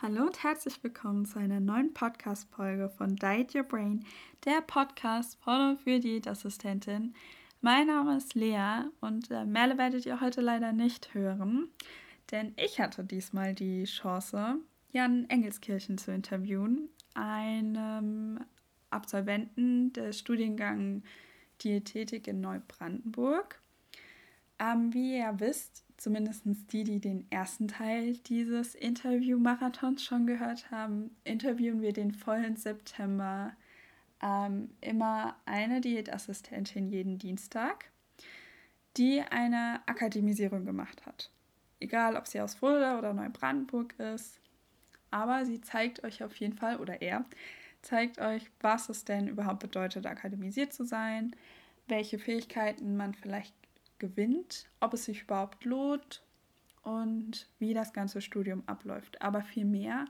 Hallo und herzlich willkommen zu einer neuen Podcast-Folge von Diet Your Brain, der Podcast von und für Diätassistentin. Mein Name ist Lea und äh, Merle werdet ihr heute leider nicht hören, denn ich hatte diesmal die Chance, Jan Engelskirchen zu interviewen, einem Absolventen des Studiengangs Diätetik in Neubrandenburg. Ähm, wie ihr wisst, zumindest die, die den ersten Teil dieses Interview-Marathons schon gehört haben, interviewen wir den vollen September ähm, immer eine Diätassistentin jeden Dienstag, die eine Akademisierung gemacht hat. Egal, ob sie aus Fulda oder Neubrandenburg ist, aber sie zeigt euch auf jeden Fall, oder er zeigt euch, was es denn überhaupt bedeutet, akademisiert zu sein, welche Fähigkeiten man vielleicht gewinnt, ob es sich überhaupt lohnt und wie das ganze Studium abläuft. Aber vielmehr,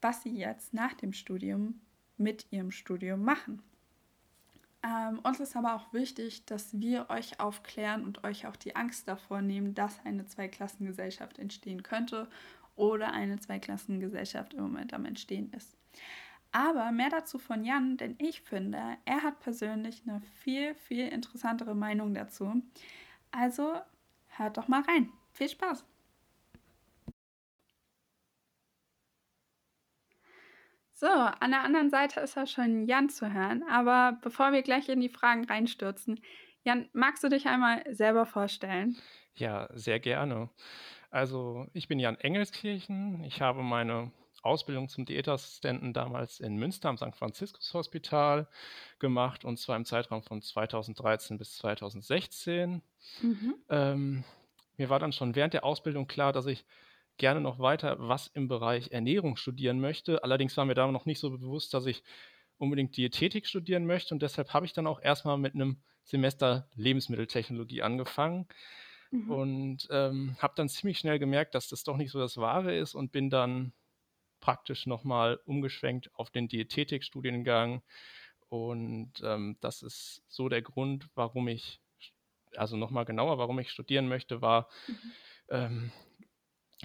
was sie jetzt nach dem Studium mit ihrem Studium machen. Ähm, uns ist aber auch wichtig, dass wir euch aufklären und euch auch die Angst davor nehmen, dass eine Zweiklassengesellschaft entstehen könnte oder eine Zweiklassengesellschaft im Moment am Entstehen ist. Aber mehr dazu von Jan, denn ich finde, er hat persönlich eine viel, viel interessantere Meinung dazu. Also hört doch mal rein. Viel Spaß! So, an der anderen Seite ist auch schon Jan zu hören. Aber bevor wir gleich in die Fragen reinstürzen, Jan, magst du dich einmal selber vorstellen? Ja, sehr gerne. Also, ich bin Jan Engelskirchen. Ich habe meine Ausbildung zum Diätassistenten damals in Münster am St. Franziskus Hospital gemacht und zwar im Zeitraum von 2013 bis 2016. Mhm. Ähm, mir war dann schon während der Ausbildung klar, dass ich gerne noch weiter was im Bereich Ernährung studieren möchte. Allerdings war mir da noch nicht so bewusst, dass ich unbedingt Diätetik studieren möchte und deshalb habe ich dann auch erstmal mit einem Semester Lebensmitteltechnologie angefangen mhm. und ähm, habe dann ziemlich schnell gemerkt, dass das doch nicht so das Wahre ist und bin dann praktisch nochmal umgeschwenkt auf den Diätetikstudiengang. Und ähm, das ist so der Grund, warum ich, also nochmal genauer, warum ich studieren möchte, war, mhm. ähm,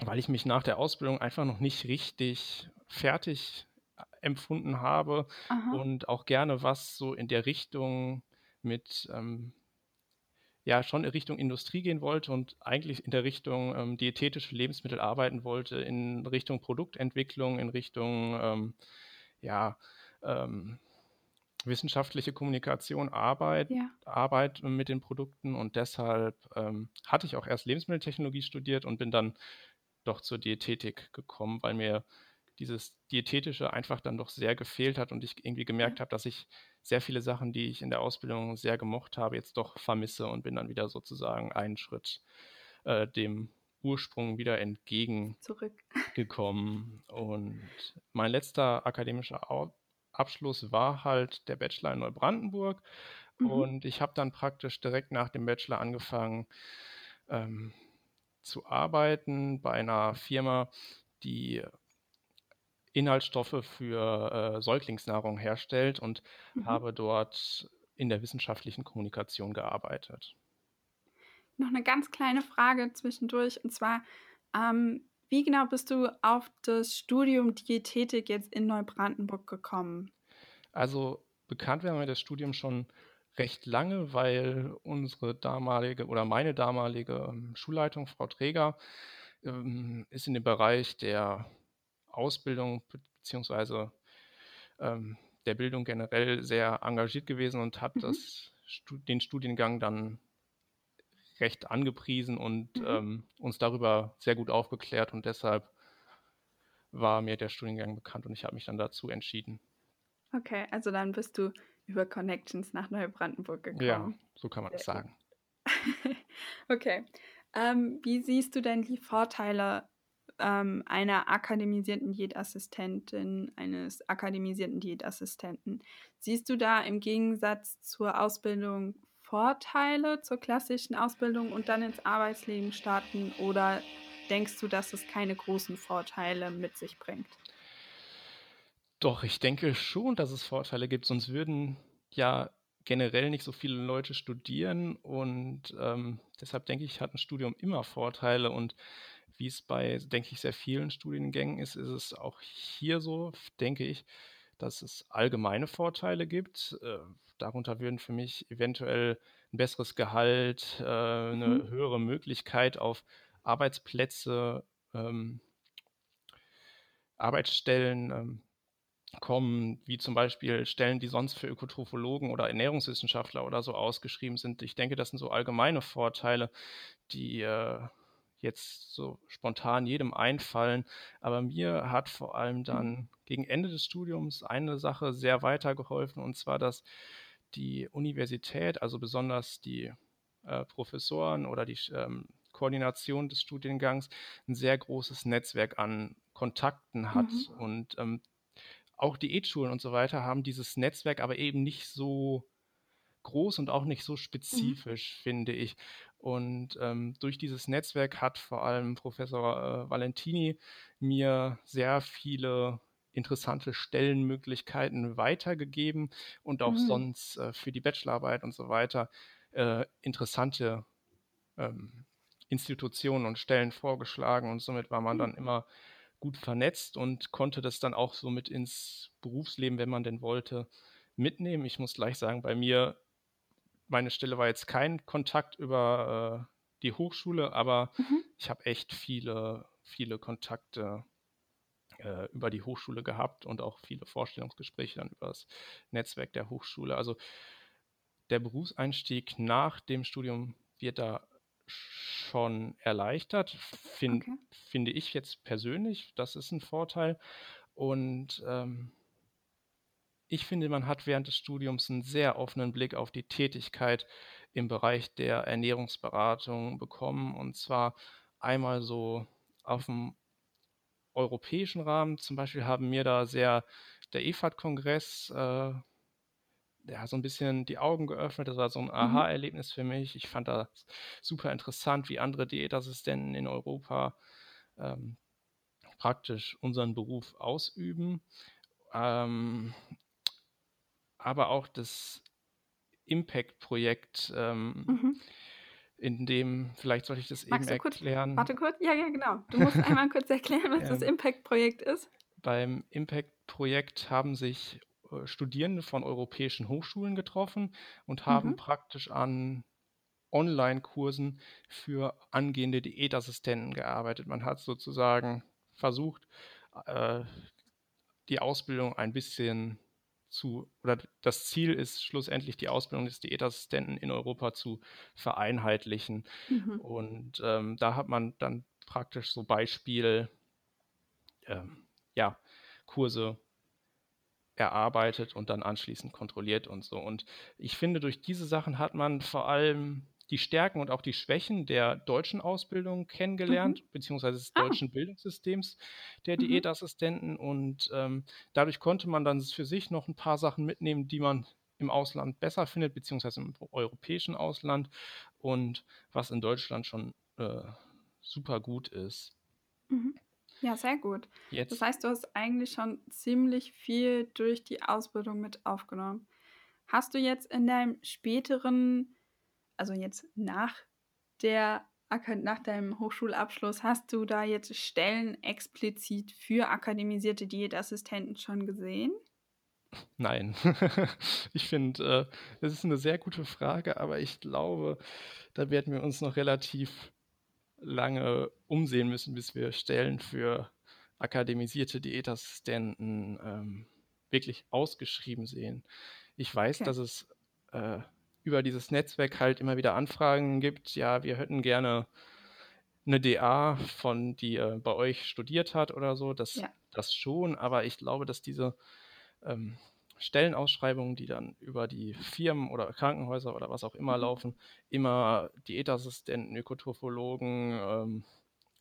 weil ich mich nach der Ausbildung einfach noch nicht richtig fertig empfunden habe Aha. und auch gerne was so in der Richtung mit ähm, ja schon in Richtung Industrie gehen wollte und eigentlich in der Richtung ähm, diätetische Lebensmittel arbeiten wollte, in Richtung Produktentwicklung, in Richtung ähm, ja, ähm, wissenschaftliche Kommunikation, Arbeit, ja. Arbeit mit den Produkten und deshalb ähm, hatte ich auch erst Lebensmitteltechnologie studiert und bin dann doch zur Diätetik gekommen, weil mir dieses Diätetische einfach dann doch sehr gefehlt hat und ich irgendwie gemerkt habe, dass ich sehr viele Sachen, die ich in der Ausbildung sehr gemocht habe, jetzt doch vermisse und bin dann wieder sozusagen einen Schritt äh, dem Ursprung wieder entgegengekommen. Und mein letzter akademischer Abschluss war halt der Bachelor in Neubrandenburg. Mhm. Und ich habe dann praktisch direkt nach dem Bachelor angefangen ähm, zu arbeiten bei einer Firma, die Inhaltsstoffe für äh, Säuglingsnahrung herstellt und mhm. habe dort in der wissenschaftlichen Kommunikation gearbeitet. Noch eine ganz kleine Frage zwischendurch und zwar, ähm, wie genau bist du auf das Studium Diätetik jetzt in Neubrandenburg gekommen? Also bekannt wäre mir das Studium schon recht lange, weil unsere damalige oder meine damalige ähm, Schulleitung, Frau Träger, ähm, ist in dem Bereich der Ausbildung beziehungsweise ähm, der Bildung generell sehr engagiert gewesen und hat mhm. das, den Studiengang dann recht angepriesen und mhm. ähm, uns darüber sehr gut aufgeklärt und deshalb war mir der Studiengang bekannt und ich habe mich dann dazu entschieden. Okay, also dann bist du über Connections nach Neubrandenburg gekommen. Ja, so kann man das sagen. okay. Ähm, wie siehst du denn die Vorteile ähm, einer akademisierten Diätassistentin, eines akademisierten Diätassistenten. Siehst du da im Gegensatz zur Ausbildung Vorteile zur klassischen Ausbildung und dann ins Arbeitsleben starten oder denkst du, dass es keine großen Vorteile mit sich bringt? Doch, ich denke schon, dass es Vorteile gibt, sonst würden ja generell nicht so viele Leute studieren und ähm, deshalb denke ich, hat ein Studium immer Vorteile und wie es bei, denke ich, sehr vielen Studiengängen ist, ist es auch hier so, denke ich, dass es allgemeine Vorteile gibt. Äh, darunter würden für mich eventuell ein besseres Gehalt, äh, eine Mhm. höhere Möglichkeit auf Arbeitsplätze, ähm, Arbeitsstellen ähm, kommen, wie zum Beispiel Stellen, die sonst für Ökotrophologen oder Ernährungswissenschaftler oder so ausgeschrieben sind. Ich denke, das sind so allgemeine Vorteile, die äh, jetzt so spontan jedem einfallen. Aber mir hat vor allem Mhm. dann gegen Ende des Studiums eine Sache sehr weitergeholfen, und zwar, dass die Universität, also besonders die äh, Professoren oder die ähm, Koordination des Studiengangs, ein sehr großes Netzwerk an Kontakten hat. Mhm. Und ähm, auch Diätschulen und so weiter haben dieses Netzwerk, aber eben nicht so groß und auch nicht so Mhm. spezifisch, finde ich. Und ähm, durch dieses Netzwerk hat vor allem Professor äh, Valentini mir sehr viele interessante Stellenmöglichkeiten weitergegeben und auch Mhm. sonst äh, für die Bachelorarbeit und so weiter äh, interessante ähm, Institutionen und Stellen vorgeschlagen und somit war man Mhm. dann immer gut vernetzt und konnte das dann auch so mit ins Berufsleben, wenn man denn wollte, mitnehmen. Ich muss gleich sagen, bei mir, meine Stelle war jetzt kein Kontakt über äh, die Hochschule, aber Mhm. ich habe echt viele, viele Kontakte äh, über die Hochschule gehabt und auch viele Vorstellungsgespräche dann über das Netzwerk der Hochschule. Also der Berufseinstieg nach dem Studium wird da schon erleichtert, fin Okay. finde ich jetzt persönlich. Das ist ein Vorteil. Und ähm, ich finde, man hat während des Studiums einen sehr offenen Blick auf die Tätigkeit im Bereich der Ernährungsberatung bekommen. Und zwar einmal so auf dem europäischen Rahmen. Zum Beispiel haben mir da sehr der EFAT-Kongress äh, ja, so ein bisschen die Augen geöffnet. Das war so ein Mhm. Aha-Erlebnis für mich. Ich fand das super interessant, wie andere Diätassistenten in Europa ähm, praktisch unseren Beruf ausüben. Ähm, aber auch das Impact-Projekt, ähm, Mhm. in dem, vielleicht sollte ich das eben Magst kurz, erklären. warte kurz, ja, ja, genau. Du musst einmal kurz erklären, was das Ähm, Impact-Projekt ist. beim Impact-Projekt haben sich äh, Studierende von europäischen Hochschulen getroffen und haben Mhm. praktisch an Online-Kursen für angehende Diätassistenten gearbeitet. Man hat sozusagen versucht, äh, die Ausbildung ein bisschen zu, oder das Ziel ist schlussendlich die Ausbildung des Diätassistenten in Europa zu vereinheitlichen. Mhm. Und ähm, da hat man dann praktisch so Beispiel, ähm, ja, Kurse erarbeitet und dann anschließend kontrolliert und so. Und ich finde, durch diese Sachen hat man vor allem die Stärken und auch die Schwächen der deutschen Ausbildung kennengelernt, Mhm. beziehungsweise des Ah. deutschen Bildungssystems der Mhm. Diätassistenten. Und ähm, dadurch konnte man dann für sich noch ein paar Sachen mitnehmen, die man im Ausland besser findet, beziehungsweise im europäischen Ausland und was in Deutschland schon äh, super gut ist. Mhm. Ja, sehr gut. Das Jetzt, heißt, du hast eigentlich schon ziemlich viel durch die Ausbildung mit aufgenommen. Hast du jetzt in deinem späteren, also jetzt nach der nach deinem Hochschulabschluss, hast du da jetzt Stellen explizit für akademisierte Diätassistenten schon gesehen? Nein. Ich finde, äh, das ist eine sehr gute Frage, aber ich glaube, da werden wir uns noch relativ lange umsehen müssen, bis wir Stellen für akademisierte Diätassistenten ähm, wirklich ausgeschrieben sehen. Ich weiß, Okay. dass es äh, über dieses Netzwerk halt immer wieder Anfragen gibt. Ja, wir hätten gerne eine DA von, die äh, bei euch studiert hat oder so. Das, Ja. das schon, aber ich glaube, dass diese ähm, Stellenausschreibungen, die dann über die Firmen oder Krankenhäuser oder was auch immer Mhm. laufen, immer Diätassistenten, Ökotrophologen ähm,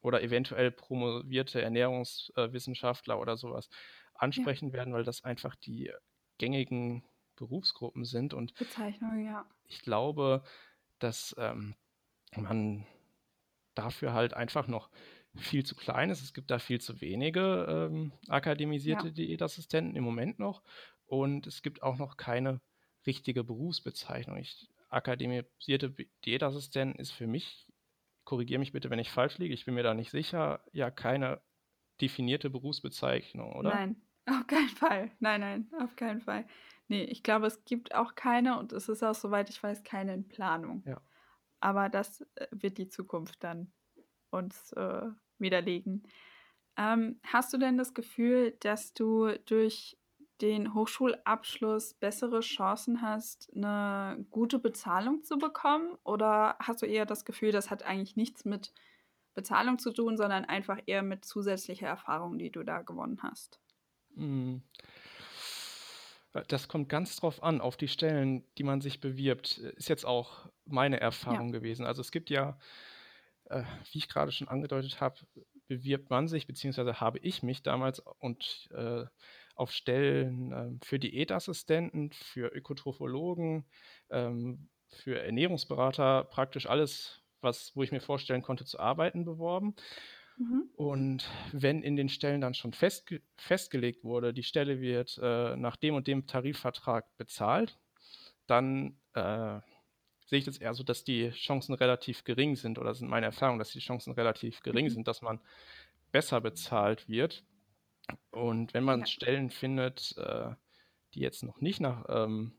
oder eventuell promovierte Ernährungswissenschaftler oder sowas Ja. ansprechen werden, weil das einfach die gängigen Berufsgruppen sind. Und Bezeichnung, ja. ich glaube, dass ähm, man dafür halt einfach noch viel zu klein ist. Es gibt da viel zu wenige ähm, akademisierte Ja. Diätassistenten im Moment noch. Und es gibt auch noch keine richtige Berufsbezeichnung. Ich, akademisierte Bi- Diätassistent ist für mich korrigiere mich bitte, wenn ich falsch liege, ich bin mir da nicht sicher, ja keine definierte Berufsbezeichnung, oder? Nein, auf keinen Fall. Nein, nein, auf keinen Fall. Nee, ich glaube, es gibt auch keine und es ist auch, soweit ich weiß, keine in Planung. Ja. Aber das äh, wird die Zukunft dann uns äh, widerlegen. Ähm, hast du denn das Gefühl, dass du durch den Hochschulabschluss bessere Chancen hast, eine gute Bezahlung zu bekommen? Oder hast du eher das Gefühl, das hat eigentlich nichts mit Bezahlung zu tun, sondern einfach eher mit zusätzlicher Erfahrung, die du da gewonnen hast? Hm. Das kommt ganz drauf an, auf die Stellen, die man sich bewirbt. Ist jetzt auch meine Erfahrung ja. gewesen. Also es gibt ja, äh, wie ich gerade schon angedeutet habe, bewirbt man sich, beziehungsweise habe ich mich damals und äh, auf Stellen äh, für Diätassistenten, für Ökotrophologen, ähm, für Ernährungsberater, praktisch alles, was, wo ich mir vorstellen konnte zu arbeiten, beworben. Mhm. Und wenn in den Stellen dann schon festge festgelegt wurde, die Stelle wird äh, nach dem und dem Tarifvertrag bezahlt, dann äh, sehe ich das eher so, dass die Chancen relativ gering sind, oder sind meine Erfahrungen, dass die Chancen relativ gering mhm. sind, dass man besser bezahlt wird. Und wenn man ja. Stellen findet, äh, die jetzt noch nicht nach ähm,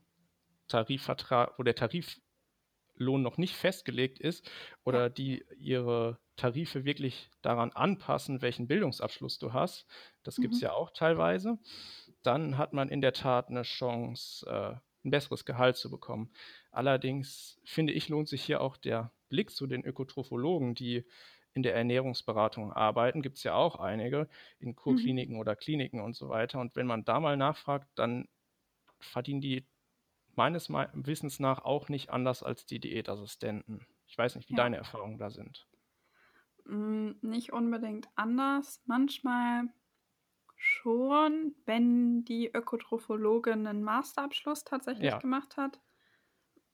Tarifvertrag, wo der Tariflohn noch nicht festgelegt ist, oder ja. die ihre Tarife wirklich daran anpassen, welchen Bildungsabschluss du hast, das mhm. gibt es ja auch teilweise, dann hat man in der Tat eine Chance, äh, ein besseres Gehalt zu bekommen. Allerdings finde ich, lohnt sich hier auch der Blick zu den Ökotrophologen, die in der Ernährungsberatung arbeiten. Gibt es ja auch einige in Kurkliniken mhm. oder Kliniken und so weiter. Und wenn man da mal nachfragt, dann verdienen die meines Wissens nach auch nicht anders als die Diätassistenten. Ich weiß nicht, wie ja. deine Erfahrungen da sind. Hm, nicht unbedingt anders. Manchmal schon, wenn die Ökotrophologin einen Masterabschluss tatsächlich ja. gemacht hat.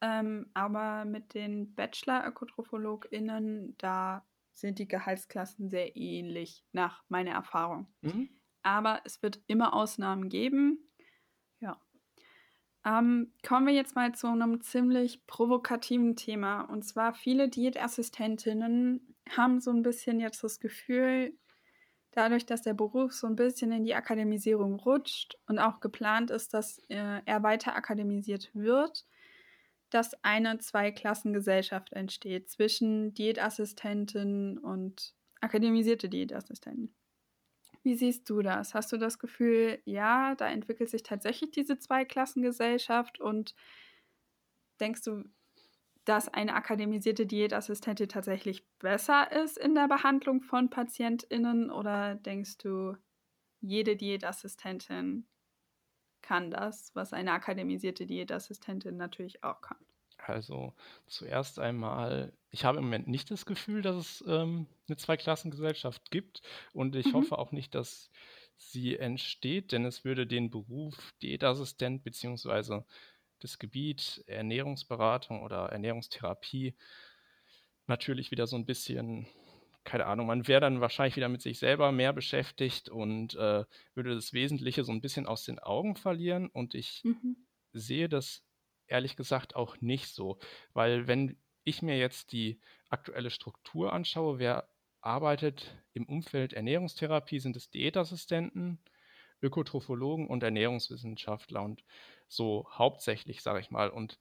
Ähm, aber mit den Bachelor-ÖkotrophologInnen, da sind die Gehaltsklassen sehr ähnlich, nach meiner Erfahrung. Mhm. Aber es wird immer Ausnahmen geben. Ja. Ähm, kommen wir jetzt mal zu einem ziemlich provokativen Thema. Und zwar viele Diätassistentinnen haben so ein bisschen jetzt das Gefühl, dadurch, dass der Beruf so ein bisschen in die Akademisierung rutscht und auch geplant ist, dass äh, er weiter akademisiert wird, dass eine Zweiklassengesellschaft entsteht zwischen Diätassistenten und akademisierte Diätassistenten. Wie siehst du das? Hast du das Gefühl, ja, da entwickelt sich tatsächlich diese Zweiklassengesellschaft und denkst du, dass eine akademisierte Diätassistentin tatsächlich besser ist in der Behandlung von PatientInnen oder denkst du, jede Diätassistentin kann das, was eine akademisierte Diätassistentin natürlich auch kann. Also zuerst einmal, ich habe im Moment nicht das Gefühl, dass es ähm, eine Zweiklassengesellschaft gibt und ich mhm. hoffe auch nicht, dass sie entsteht, denn es würde den Beruf Diätassistent bzw. das Gebiet Ernährungsberatung oder Ernährungstherapie natürlich wieder so ein bisschen keine Ahnung, man wäre dann wahrscheinlich wieder mit sich selber mehr beschäftigt und äh, würde das Wesentliche so ein bisschen aus den Augen verlieren. Und ich mhm. sehe das ehrlich gesagt auch nicht so, weil wenn ich mir jetzt die aktuelle Struktur anschaue, wer arbeitet im Umfeld Ernährungstherapie, sind es Diätassistenten, Ökotrophologen und Ernährungswissenschaftler und so hauptsächlich, sage ich mal. Und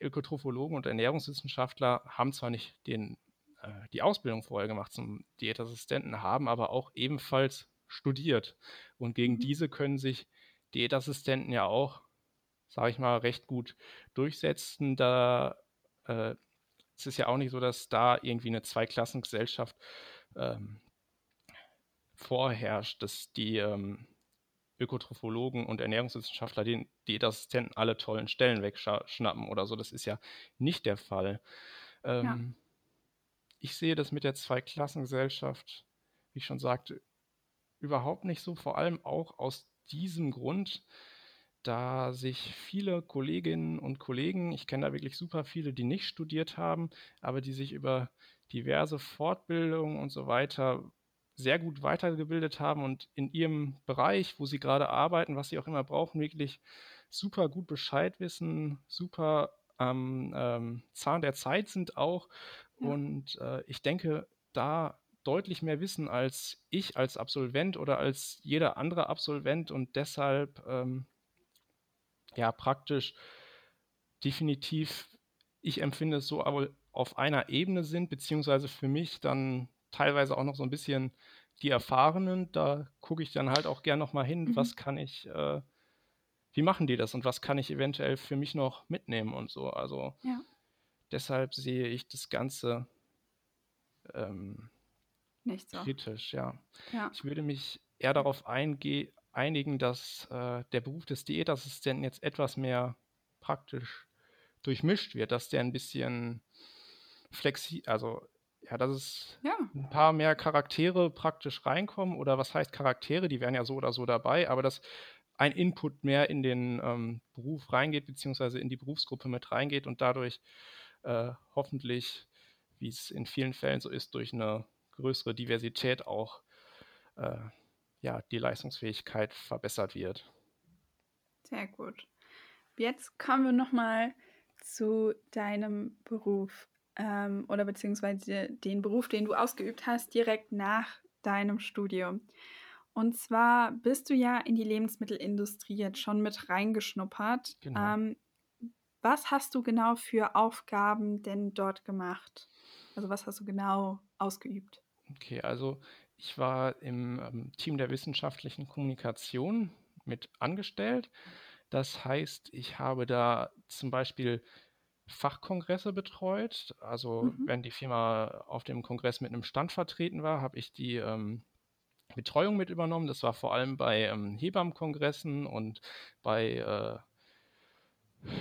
Ökotrophologen und Ernährungswissenschaftler haben zwar nicht den äh, die Ausbildung vorher gemacht zum Diätassistenten, haben aber auch ebenfalls studiert. Und gegen mhm. diese können sich Diätassistenten ja auch, sage ich mal, recht gut durchsetzen. Da äh, es ist ja auch nicht so, dass da irgendwie eine Zweiklassengesellschaft ähm, vorherrscht, dass die ähm, Ökotrophologen und Ernährungswissenschaftler den Diätassistenten alle tollen Stellen wegschnappen oder so. Das ist ja nicht der Fall. Ähm, ja ich sehe das mit der Zweiklassengesellschaft, wie ich schon sagte, überhaupt nicht so, vor allem auch aus diesem Grund, da sich viele Kolleginnen und Kollegen, ich kenne da wirklich super viele, die nicht studiert haben, aber die sich über diverse Fortbildungen und so weiter sehr gut weitergebildet haben und in ihrem Bereich, wo sie gerade arbeiten, was sie auch immer brauchen, wirklich super gut Bescheid wissen, super am ähm, Zahn der Zeit sind auch Ja. Und äh, ich denke, da deutlich mehr wissen als ich als Absolvent oder als jeder andere Absolvent und deshalb ähm, ja praktisch definitiv, ich empfinde es so, aber auf einer Ebene sind, beziehungsweise für mich dann teilweise auch noch so ein bisschen die Erfahrenen. Da gucke ich dann halt auch gern noch mal hin, mhm. was kann ich, äh, wie machen die das und was kann ich eventuell für mich noch mitnehmen und so. Also ja. deshalb sehe ich das Ganze ähm, nicht so. kritisch, ja. ja. Ich würde mich eher darauf einigen, dass äh, der Beruf des Diätassistenten jetzt etwas mehr praktisch durchmischt wird, dass der ein bisschen flexi, also ja, dass es ja. ein paar mehr Charaktere praktisch reinkommen oder was heißt Charaktere, die wären ja so oder so dabei, aber dass ein Input mehr in den ähm, Beruf reingeht, beziehungsweise in die Berufsgruppe mit reingeht und dadurch äh, hoffentlich, wie es in vielen Fällen so ist, durch eine größere Diversität auch äh, ja, die Leistungsfähigkeit verbessert wird. Sehr gut. Jetzt kommen wir nochmal zu deinem Beruf ähm, oder beziehungsweise den Beruf, den du ausgeübt hast, direkt nach deinem Studium. Und zwar bist du ja in die Lebensmittelindustrie jetzt schon mit reingeschnuppert. Genau. Ähm, was hast du genau für Aufgaben denn dort gemacht? Also was hast du genau ausgeübt? Okay, also ich war im ähm, Team der wissenschaftlichen Kommunikation mit angestellt. Das heißt, ich habe da zum Beispiel Fachkongresse betreut. Also mhm. wenn die Firma auf dem Kongress mit einem Stand vertreten war, habe ich die ähm, Betreuung mit übernommen. Das war vor allem bei ähm, Hebammenkongressen und bei äh,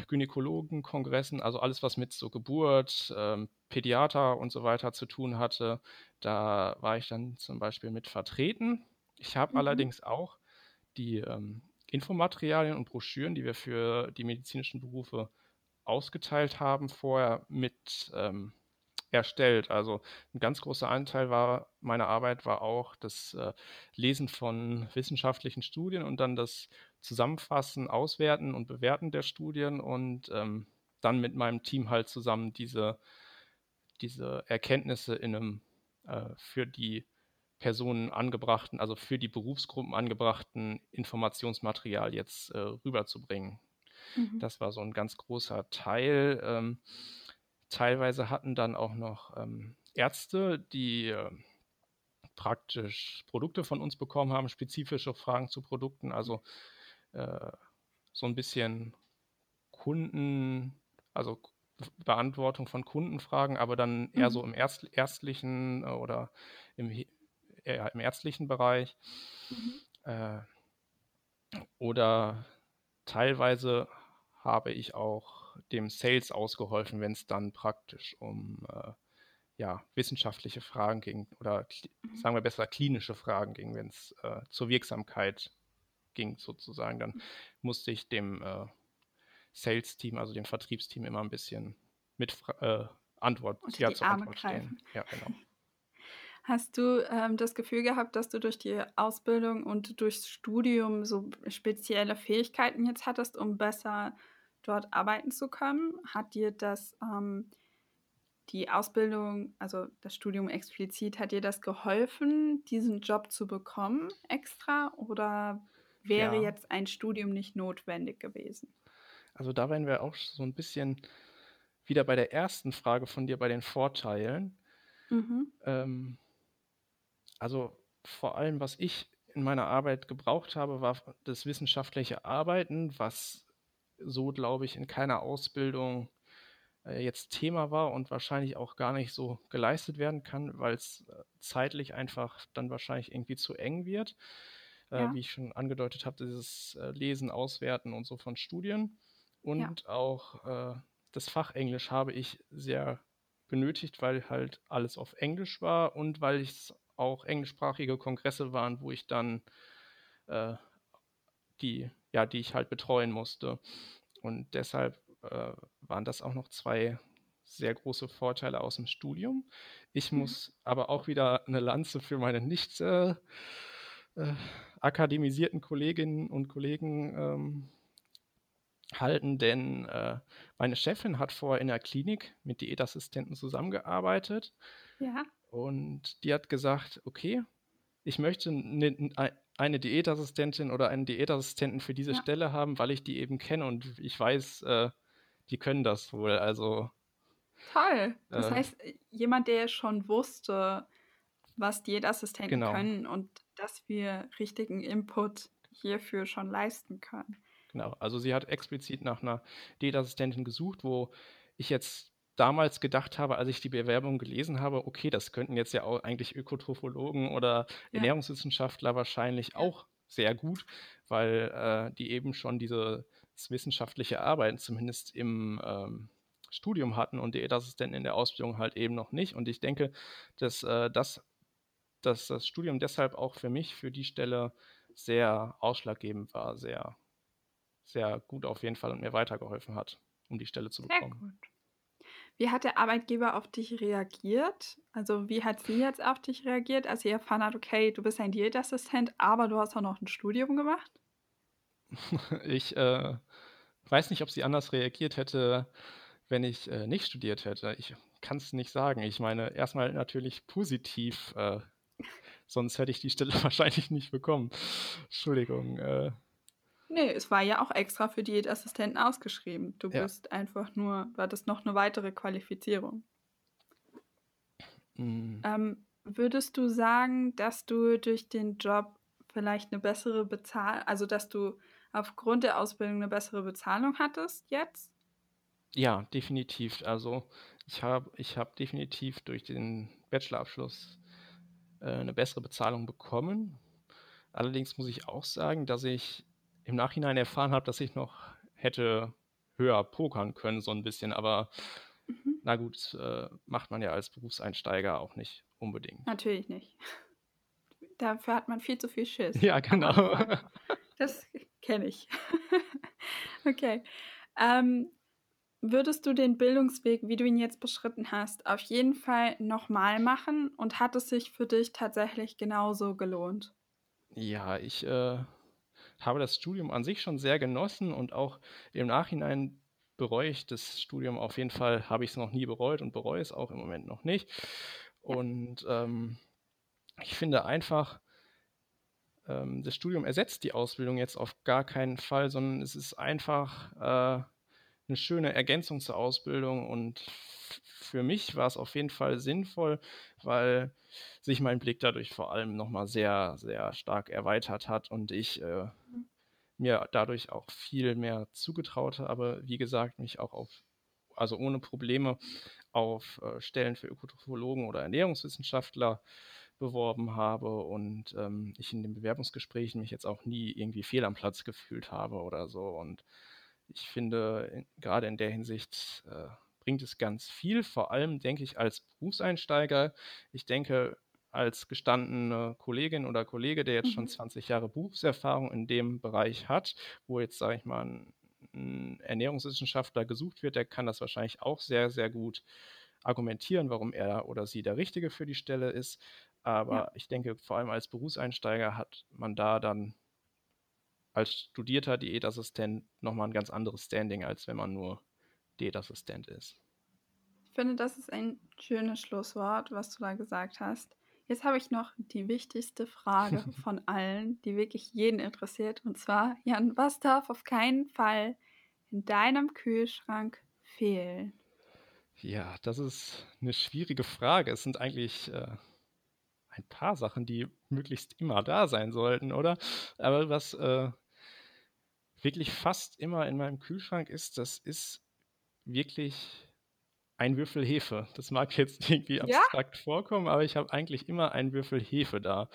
Gynäkologenkongressen, also alles, was mit so Geburt, ähm, Pädiater und so weiter zu tun hatte. Da war ich dann zum Beispiel mit vertreten. Ich habe mhm. allerdings auch die ähm, Infomaterialien und Broschüren, die wir für die medizinischen Berufe ausgeteilt haben, vorher mit ähm, erstellt. Also ein ganz großer Anteil war meiner Arbeit war auch das äh, Lesen von wissenschaftlichen Studien und dann das Zusammenfassen, Auswerten und Bewerten der Studien und ähm, dann mit meinem Team halt zusammen diese, diese Erkenntnisse in einem äh, für die Personen angebrachten, also für die Berufsgruppen angebrachten Informationsmaterial jetzt äh, rüberzubringen. Mhm. Das war so ein ganz großer Teil. Ähm, teilweise hatten dann auch noch ähm, Ärzte, die äh, praktisch Produkte von uns bekommen haben, spezifische Fragen zu Produkten, also äh, so ein bisschen Kunden, also Beantwortung von Kundenfragen, aber dann eher mhm. so im Erst, ärztlichen äh, oder im, im ärztlichen Bereich. Mhm. Äh, oder teilweise habe ich auch dem Sales ausgeholfen, wenn es dann praktisch um äh, ja, wissenschaftliche Fragen ging oder mhm. sagen wir besser klinische Fragen ging, wenn es äh, zur Wirksamkeit ging sozusagen. Dann musste ich dem äh, Sales-Team, also dem Vertriebsteam immer ein bisschen mit äh, Antwort, ja, zur Arme Antwort greifen. stehen. Ja, genau. Hast du ähm, das Gefühl gehabt, dass du durch die Ausbildung und durchs Studium so spezielle Fähigkeiten jetzt hattest, um besser dort arbeiten zu können? Hat dir das ähm, die Ausbildung, also das Studium explizit, hat dir das geholfen, diesen Job zu bekommen extra? Oder wäre ja. jetzt ein Studium nicht notwendig gewesen? Also da wären wir auch so ein bisschen wieder bei der ersten Frage von dir, bei den Vorteilen. Mhm. Ähm, also vor allem, was ich in meiner Arbeit gebraucht habe, war das wissenschaftliche Arbeiten, was so, glaube ich, in keiner Ausbildung äh, jetzt Thema war und wahrscheinlich auch gar nicht so geleistet werden kann, weil es äh, zeitlich einfach dann wahrscheinlich irgendwie zu eng wird. Äh, ja. Wie ich schon angedeutet habe, dieses äh, Lesen, Auswerten und so von Studien. Und ja. auch äh, das Fach Englisch habe ich sehr benötigt, weil halt alles auf Englisch war und weil es auch englischsprachige Kongresse waren, wo ich dann äh, die, ja, die ich halt betreuen musste. Und deshalb äh, waren das auch noch zwei sehr große Vorteile aus dem Studium. Ich mhm. muss aber auch wieder eine Lanze für meine nicht äh, äh, akademisierten Kolleginnen und Kollegen ähm, halten, denn äh, meine Chefin hat vorher in der Klinik mit Diätassistenten zusammengearbeitet. Ja. Und die hat gesagt, okay, ich möchte ne, eine Diätassistentin oder einen Diätassistenten für diese ja. Stelle haben, weil ich die eben kenne und ich weiß, äh, die können das wohl. Also toll. Das äh, heißt, jemand, der schon wusste, was Diätassistenten genau. können und dass wir richtigen Input hierfür schon leisten können. Genau, also sie hat explizit nach einer Diätassistentin gesucht, wo ich jetzt damals gedacht habe, als ich die Bewerbung gelesen habe, okay, das könnten jetzt ja auch eigentlich Ökotrophologen oder ja. Ernährungswissenschaftler wahrscheinlich ja. auch sehr gut, weil äh, die eben schon dieses wissenschaftliche Arbeiten zumindest im ähm, Studium hatten und Diätassistenten in der Ausbildung halt eben noch nicht. Und ich denke, dass, äh, das, dass das Studium deshalb auch für mich für die Stelle sehr ausschlaggebend war, sehr, sehr gut auf jeden Fall und mir weitergeholfen hat, um die Stelle zu bekommen. Sehr gut. Wie hat der Arbeitgeber auf dich reagiert? Also wie hat sie jetzt auf dich reagiert, als sie erfahren hat, okay, du bist ein Diätassistent, aber du hast auch noch ein Studium gemacht? Ich äh, weiß nicht, ob sie anders reagiert hätte, wenn ich äh, nicht studiert hätte. Ich kann es nicht sagen. Ich meine, erstmal natürlich positiv. Äh, sonst hätte ich die Stelle wahrscheinlich nicht bekommen. Entschuldigung. Nee, es war ja auch extra für Diätassistenten ausgeschrieben. Du ja. bist einfach nur, war das noch eine weitere Qualifizierung. Mhm. Ähm, würdest du sagen, dass du durch den Job vielleicht eine bessere Bezahlung, also dass du aufgrund der Ausbildung eine bessere Bezahlung hattest jetzt? Ja, definitiv. Also ich habe ich hab definitiv durch den Bachelorabschluss äh, eine bessere Bezahlung bekommen. Allerdings muss ich auch sagen, dass ich im Nachhinein erfahren habe, dass ich noch hätte höher pokern können, so ein bisschen. Aber mhm. na gut, äh, macht man ja als Berufseinsteiger auch nicht unbedingt. Natürlich nicht. Dafür hat man viel zu viel Schiss. Ja, genau. Das kenne ich. okay. Ähm, Würdest du den Bildungsweg, wie du ihn jetzt beschritten hast, auf jeden Fall nochmal machen und hat es sich für dich tatsächlich genauso gelohnt? Ja, ich äh, habe das Studium an sich schon sehr genossen und auch im Nachhinein bereue ich das Studium auf jeden Fall, habe ich es noch nie bereut und bereue es auch im Moment noch nicht. Und ähm, ich finde einfach, ähm, das Studium ersetzt die Ausbildung jetzt auf gar keinen Fall, sondern es ist einfach äh, eine schöne Ergänzung zur Ausbildung und für mich war es auf jeden Fall sinnvoll, weil sich mein Blick dadurch vor allem nochmal sehr, sehr stark erweitert hat und ich äh, mhm. mir dadurch auch viel mehr zugetraute, aber wie gesagt, mich auch auf, also ohne Probleme auf äh, Stellen für Ökotrophologen oder Ernährungswissenschaftler beworben habe und ähm, ich in den Bewerbungsgesprächen mich jetzt auch nie irgendwie fehl am Platz gefühlt habe oder so und ich finde, gerade in der Hinsicht äh, bringt es ganz viel, vor allem denke ich als Berufseinsteiger. Ich denke, als gestandene Kollegin oder Kollege, der jetzt mhm. schon 20 Jahre Berufserfahrung in dem Bereich hat, wo jetzt, sage ich mal, ein, ein Ernährungswissenschaftler gesucht wird, der kann das wahrscheinlich auch sehr, sehr gut argumentieren, warum er oder sie der Richtige für die Stelle ist. Aber ja. ich denke, vor allem als Berufseinsteiger hat man da dann als studierter Diätassistent nochmal ein ganz anderes Standing, als wenn man nur Diätassistent ist. Ich finde, das ist ein schönes Schlusswort, was du da gesagt hast. Jetzt habe ich noch die wichtigste Frage von allen, die wirklich jeden interessiert. Und zwar, Jan, was darf auf keinen Fall in deinem Kühlschrank fehlen? Ja, das ist eine schwierige Frage. Es sind eigentlich äh, ein paar Sachen, die möglichst immer da sein sollten, oder? Aber was äh, wirklich fast immer in meinem Kühlschrank ist, das ist wirklich ein Würfel Hefe. Das mag jetzt irgendwie abstrakt ja? vorkommen, aber ich habe eigentlich immer einen Würfel Hefe da.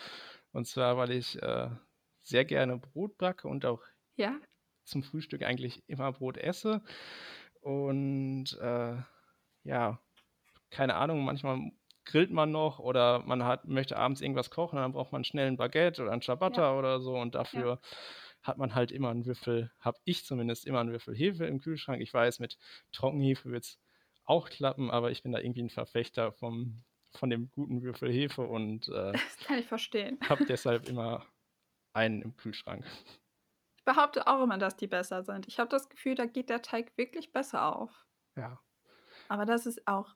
Und zwar, weil ich äh, sehr gerne Brot backe und auch ja? zum Frühstück eigentlich immer Brot esse. Und äh, ja, keine Ahnung, manchmal grillt man noch oder man hat, möchte abends irgendwas kochen, dann braucht man schnell ein Baguette oder ein Ciabatta ja. oder so und dafür ja. Hat man halt immer einen Würfel, habe ich zumindest immer einen Würfel Hefe im Kühlschrank. Ich weiß, mit Trockenhefe wird es auch klappen, aber ich bin da irgendwie ein Verfechter vom, von dem guten Würfel Hefe und äh, das kann ich verstehen. habe deshalb immer einen im Kühlschrank. Ich behaupte auch immer, dass die besser sind. Ich habe das Gefühl, da geht der Teig wirklich besser auf. Ja. Aber das ist auch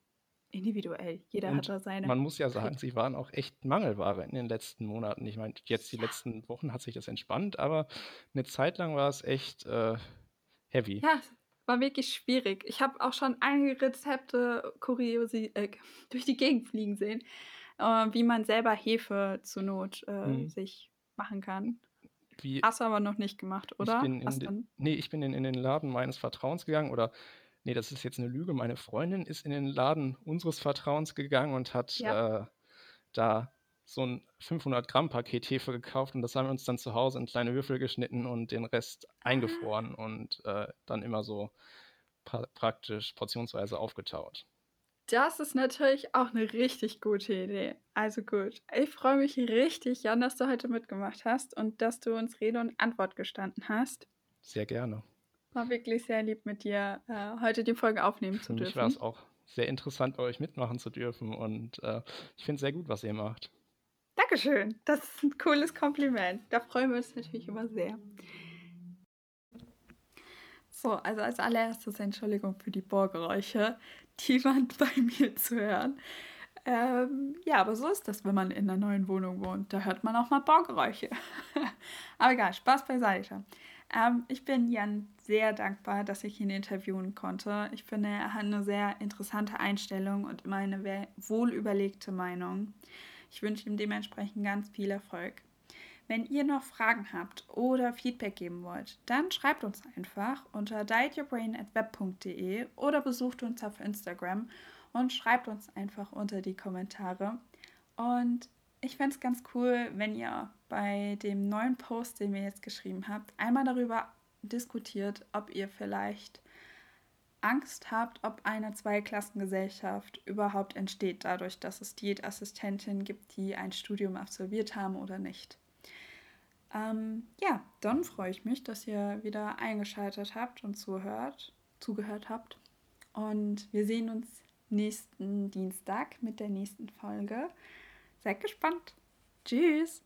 individuell. Jeder Und hat da seine. man muss ja sagen, sie waren auch echt Mangelware in den letzten Monaten. Ich meine, jetzt die letzten Wochen hat sich das entspannt, aber eine Zeit lang war es echt äh, heavy. Ja, war wirklich schwierig. Ich habe auch schon einige Rezepte kuriosi äh, durch die Gegend fliegen sehen, äh, wie man selber Hefe zur Not Mhm. sich machen kann. Wie Hast du aber noch nicht gemacht, ich oder? bin in den, nee, ich bin in, in den Laden meines Vertrauens gegangen oder nee, das ist jetzt eine Lüge. Meine Freundin ist in den Laden unseres Vertrauens gegangen und hat Ja. äh, da so ein 500 Gramm Paket Hefe gekauft und das haben wir uns dann zu Hause in kleine Würfel geschnitten und den Rest Ah. eingefroren und äh, dann immer so pra praktisch portionsweise aufgetaut. Das ist natürlich auch eine richtig gute Idee. Also gut. Ich freue mich richtig, Jan, dass du heute mitgemacht hast und dass du uns Rede und Antwort gestanden hast. Sehr gerne. War wirklich sehr lieb mit dir, äh, heute die Folge aufnehmen Für zu mich war es dürfen. auch sehr interessant, bei euch mitmachen zu dürfen und äh, ich finde es sehr gut, was ihr macht. Dankeschön. Das ist ein cooles Kompliment. Da freuen wir uns natürlich immer sehr. So, also als allererstes Entschuldigung für die Bohrgeräusche. Die waren bei mir zu hören. Ähm, ja, aber so ist das, wenn man in einer neuen Wohnung wohnt. Da hört man auch mal Bohrgeräusche. aber egal, Spaß beiseite. Ähm, ich bin Jan sehr dankbar, dass ich ihn interviewen konnte. Ich finde, er hat eine sehr interessante Einstellung und immer eine wohlüberlegte Meinung. Ich wünsche ihm dementsprechend ganz viel Erfolg. Wenn ihr noch Fragen habt oder Feedback geben wollt, dann schreibt uns einfach unter dietyourbrain@web.de oder besucht uns auf Instagram und schreibt uns einfach unter die Kommentare. Und ich fände es ganz cool, wenn ihr bei dem neuen Post, den wir jetzt geschrieben habt, einmal darüber diskutiert, ob ihr vielleicht Angst habt, ob eine Zweiklassengesellschaft überhaupt entsteht, dadurch, dass es Diätassistentinnen gibt, die ein Studium absolviert haben oder nicht. Ähm, ja, dann freue ich mich, dass ihr wieder eingeschaltet habt und zuhört, zugehört habt. Und wir sehen uns nächsten Dienstag mit der nächsten Folge. Seid gespannt. Tschüss.